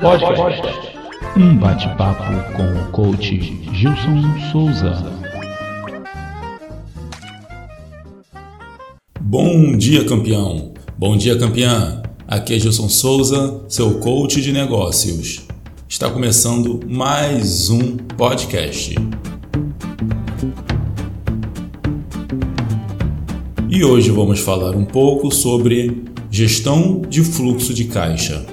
Podcast. Um bate-papo com o coach Gilson Souza. Bom dia, campeão. Bom dia, campeã. Aqui é Gilson Souza, seu coach de negócios. Está começando mais um podcast. E hoje vamos falar um pouco sobre gestão de fluxo de caixa.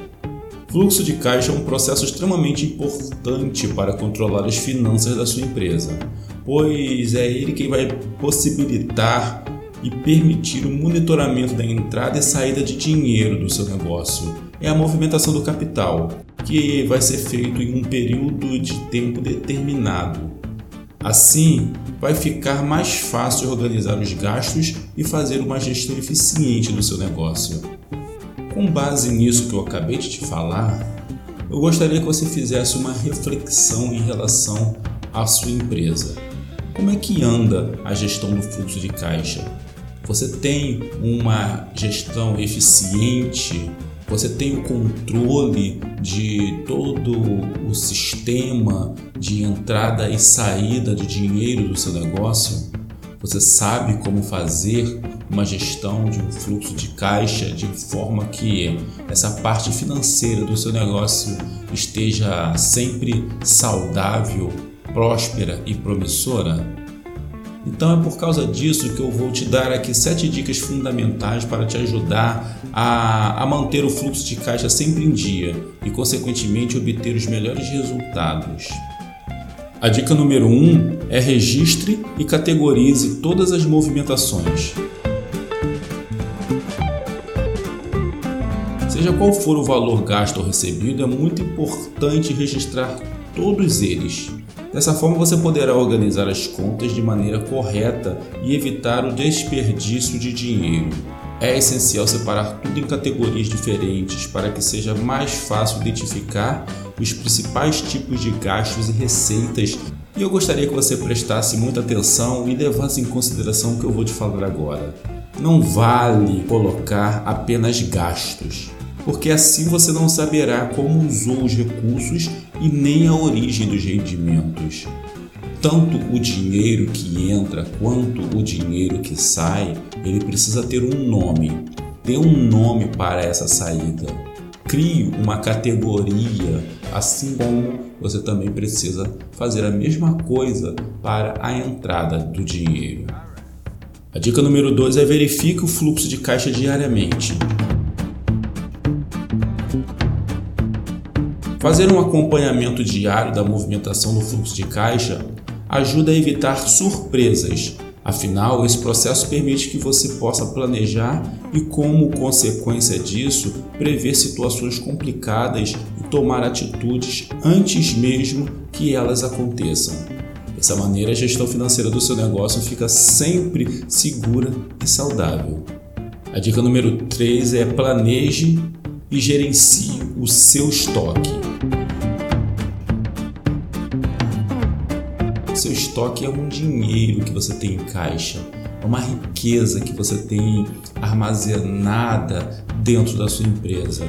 Fluxo de caixa é um processo extremamente importante para controlar as finanças da sua empresa, pois é ele quem vai possibilitar e permitir o monitoramento da entrada e saída de dinheiro do seu negócio. É a movimentação do capital, que vai ser feito em um período de tempo determinado. Assim, vai ficar mais fácil organizar os gastos e fazer uma gestão eficiente do seu negócio. Com base nisso que eu acabei de te falar, eu gostaria que você fizesse uma reflexão em relação à sua empresa. Como é que anda a gestão do fluxo de caixa? Você tem uma gestão eficiente? Você tem o controle de todo o sistema de entrada e saída de dinheiro do seu negócio? Você sabe como fazer uma gestão de um fluxo de caixa de forma que essa parte financeira do seu negócio esteja sempre saudável, próspera e promissora? Então é por causa disso que eu vou te dar aqui sete dicas fundamentais para te ajudar a, a manter o fluxo de caixa sempre em dia e, consequentemente, obter os melhores resultados. A dica número 1 um é registre e categorize todas as movimentações. Seja qual for o valor gasto ou recebido, é muito importante registrar todos eles. Dessa forma, você poderá organizar as contas de maneira correta e evitar o desperdício de dinheiro. É essencial separar tudo em categorias diferentes para que seja mais fácil identificar os principais tipos de gastos e receitas. E eu gostaria que você prestasse muita atenção e levasse em consideração o que eu vou te falar agora. Não vale colocar apenas gastos, porque assim você não saberá como usou os recursos e nem a origem dos rendimentos. Tanto o dinheiro que entra quanto o dinheiro que sai, ele precisa ter um nome. Dê um nome para essa saída. Crie uma categoria, assim como você também precisa fazer a mesma coisa para a entrada do dinheiro. A dica número 2 é verifique o fluxo de caixa diariamente. Fazer um acompanhamento diário da movimentação do fluxo de caixa ajuda a evitar surpresas. Afinal, esse processo permite que você possa planejar e, como consequência disso, prever situações complicadas e tomar atitudes antes mesmo que elas aconteçam. Dessa maneira, a gestão financeira do seu negócio fica sempre segura e saudável. A dica número 3 é planeje e gerencie o seu estoque. Estoque é um dinheiro que você tem em caixa, é uma riqueza que você tem armazenada dentro da sua empresa.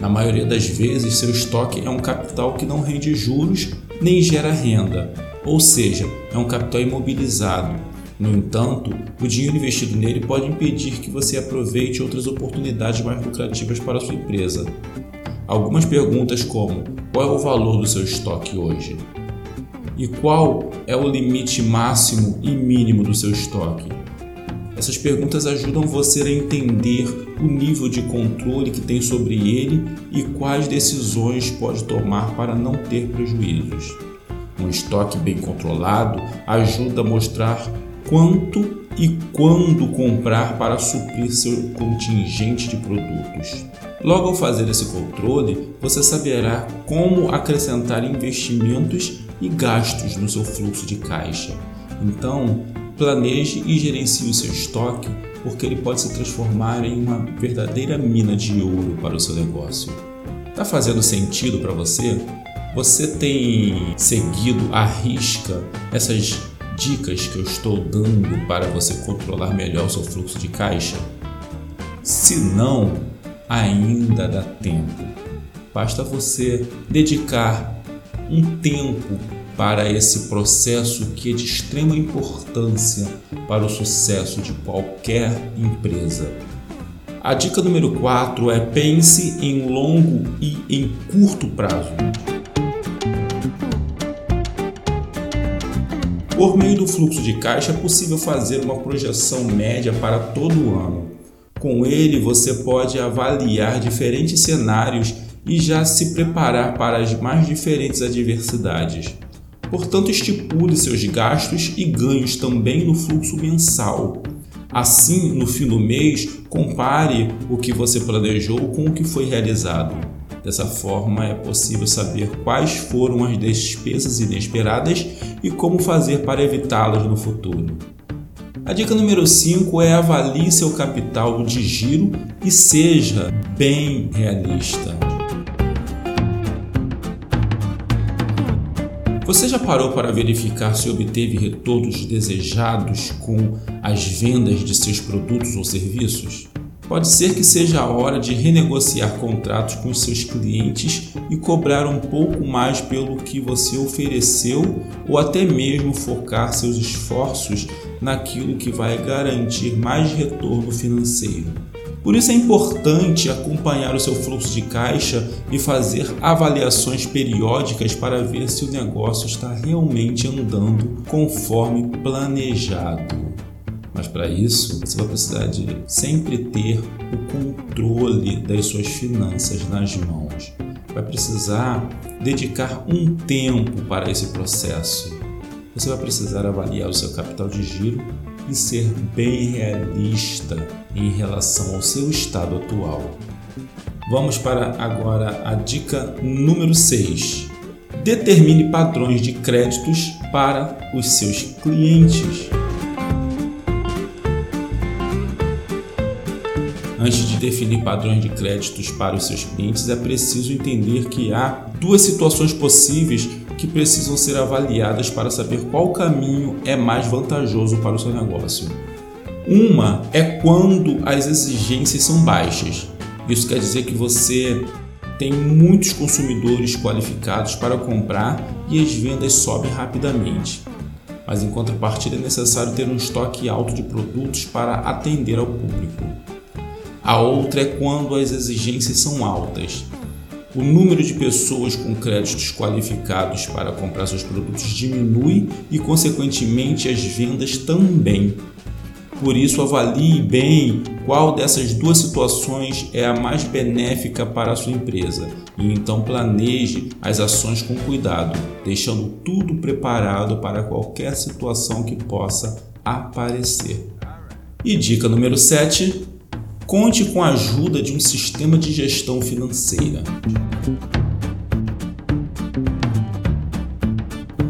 Na maioria das vezes, seu estoque é um capital que não rende juros nem gera renda, ou seja, é um capital imobilizado. No entanto, o dinheiro investido nele pode impedir que você aproveite outras oportunidades mais lucrativas para a sua empresa. Algumas perguntas como: qual é o valor do seu estoque hoje? E qual é o limite máximo e mínimo do seu estoque? Essas perguntas ajudam você a entender o nível de controle que tem sobre ele e quais decisões pode tomar para não ter prejuízos. Um estoque bem controlado ajuda a mostrar quanto e quando comprar para suprir seu contingente de produtos. Logo ao fazer esse controle, você saberá como acrescentar investimentos e gastos no seu fluxo de caixa. Então, planeje e gerencie o seu estoque, porque ele pode se transformar em uma verdadeira mina de ouro para o seu negócio. Está fazendo sentido para você? Você tem seguido à risca essas dicas que eu estou dando para você controlar melhor o seu fluxo de caixa? Se não, ainda dá tempo. Basta você dedicar um tempo para esse processo que é de extrema importância para o sucesso de qualquer empresa. A dica número 4 é pense em longo e em curto prazo. Por meio do fluxo de caixa é possível fazer uma projeção média para todo o ano. Com ele, você pode avaliar diferentes cenários e já se preparar para as mais diferentes adversidades. Portanto, estipule seus gastos e ganhos também no fluxo mensal. Assim, no fim do mês, compare o que você planejou com o que foi realizado. Dessa forma, é possível saber quais foram as despesas inesperadas e como fazer para evitá-las no futuro. A dica número 5 é avalie seu capital de giro e seja bem realista. Você já parou para verificar se obteve retornos desejados com as vendas de seus produtos ou serviços? Pode ser que seja a hora de renegociar contratos com seus clientes e cobrar um pouco mais pelo que você ofereceu ou até mesmo focar seus esforços naquilo que vai garantir mais retorno financeiro. Por isso é importante acompanhar o seu fluxo de caixa e fazer avaliações periódicas para ver se o negócio está realmente andando conforme planejado. Mas para isso, você vai precisar de sempre ter o controle das suas finanças nas mãos. Vai precisar dedicar um tempo para esse processo. Você vai precisar avaliar o seu capital de giro e ser bem realista em relação ao seu estado atual. Vamos para agora a dica número 6. Determine padrões de créditos para os seus clientes. Antes de definir padrões de créditos para os seus clientes, é preciso entender que há duas situações possíveis que precisam ser avaliadas para saber qual caminho é mais vantajoso para o seu negócio. Uma é quando as exigências são baixas. Isso quer dizer que você tem muitos consumidores qualificados para comprar e as vendas sobem rapidamente. Mas em contrapartida é necessário ter um estoque alto de produtos para atender ao público. A outra é quando as exigências são altas. O número de pessoas com créditos qualificados para comprar seus produtos diminui e, consequentemente, as vendas também. Por isso, avalie bem qual dessas duas situações é a mais benéfica para a sua empresa e então planeje as ações com cuidado, deixando tudo preparado para qualquer situação que possa aparecer. E dica número 7: Conte com a ajuda de um sistema de gestão financeira.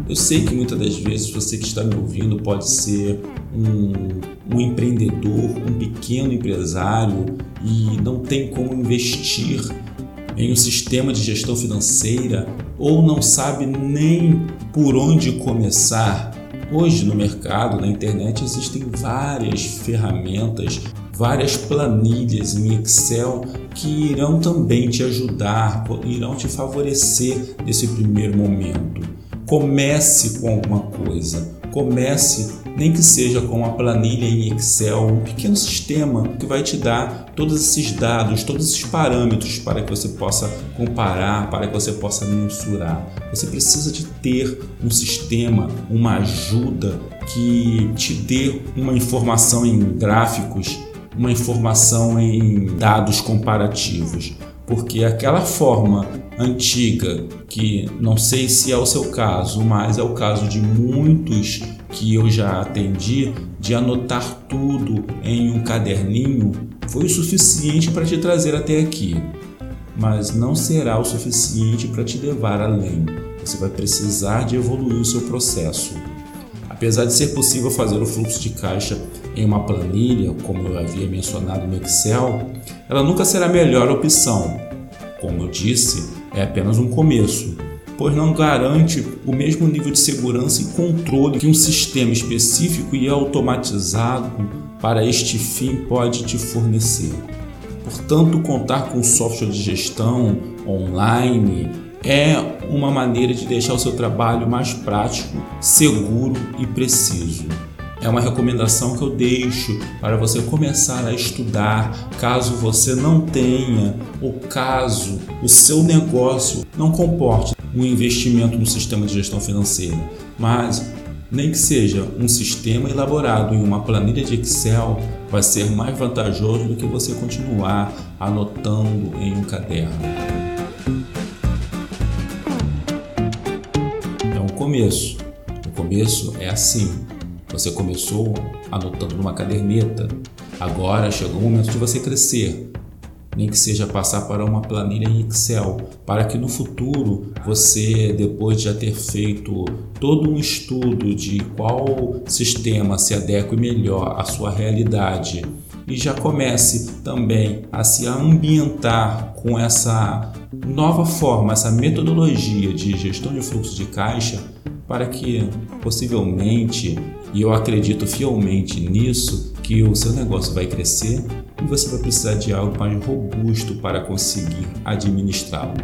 Eu sei que muitas das vezes você que está me ouvindo pode ser um, um, empreendedor, um pequeno empresário e não tem como investir em um sistema de gestão financeira ou não sabe nem por onde começar. Hoje no mercado, na internet, existem várias ferramentas várias planilhas em Excel que irão também te ajudar, irão te favorecer nesse primeiro momento. Comece com alguma coisa, comece nem que seja com uma planilha em Excel, um pequeno sistema que vai te dar todos esses dados, todos esses parâmetros para que você possa comparar, para que você possa mensurar. Você precisa de ter um sistema, uma ajuda que te dê uma informação em gráficos uma informação em dados comparativos, porque aquela forma antiga, que não sei se é o seu caso, mas é o caso de muitos que eu já atendi, de anotar tudo em um caderninho, foi o suficiente para te trazer até aqui, mas não será o suficiente para te levar além. Você vai precisar de evoluir o seu processo. Apesar de ser possível fazer o fluxo de caixa em uma planilha, como eu havia mencionado no Excel, ela nunca será a melhor opção. Como eu disse, é apenas um começo, pois não garante o mesmo nível de segurança e controle que um sistema específico e automatizado para este fim pode te fornecer. Por Portanto, contar com software de gestão online é uma maneira de deixar o seu trabalho mais prático, seguro e preciso. É uma recomendação que eu deixo para você começar a estudar, caso você não tenha ou caso o seu negócio não comporte um investimento no sistema de gestão financeira, mas nem que seja um sistema elaborado em uma planilha de Excel, vai ser mais vantajoso do que você continuar anotando em um caderno. É um começo. O começo é assim. Você começou anotando numa caderneta. Agora chegou o momento de você crescer. Nem que seja passar para uma planilha em Excel, para que no futuro você, depois de já ter feito todo um estudo de qual sistema se adequa melhor à sua realidade e já comece também a se ambientar com essa nova forma, essa metodologia de gestão de fluxo de caixa, para que possivelmente, e eu acredito fielmente nisso, que o seu negócio vai crescer e você vai precisar de algo mais robusto para conseguir administrá-lo.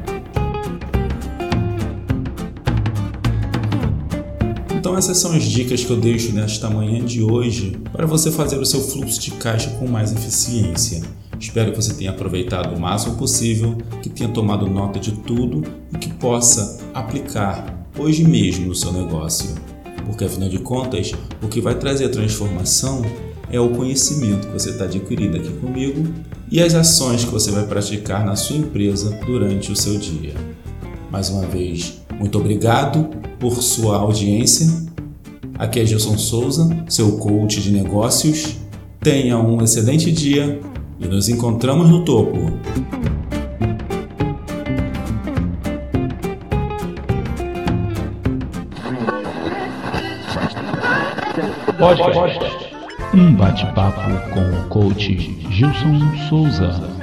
Então essas são as dicas que eu deixo nesta manhã de hoje para você fazer o seu fluxo de caixa com mais eficiência. Espero que você tenha aproveitado o máximo possível, que tenha tomado nota de tudo e que possa aplicar hoje mesmo no seu negócio. Porque afinal de contas, o que vai trazer a transformação é o conhecimento que você está adquirindo aqui comigo e as ações que você vai praticar na sua empresa durante o seu dia. Mais uma vez, muito obrigado por sua audiência. Aqui é Gilson Souza, seu coach de negócios. Tenha um excelente dia e nos encontramos no topo. Podcast. Um bate-papo com o coach Gilson Souza.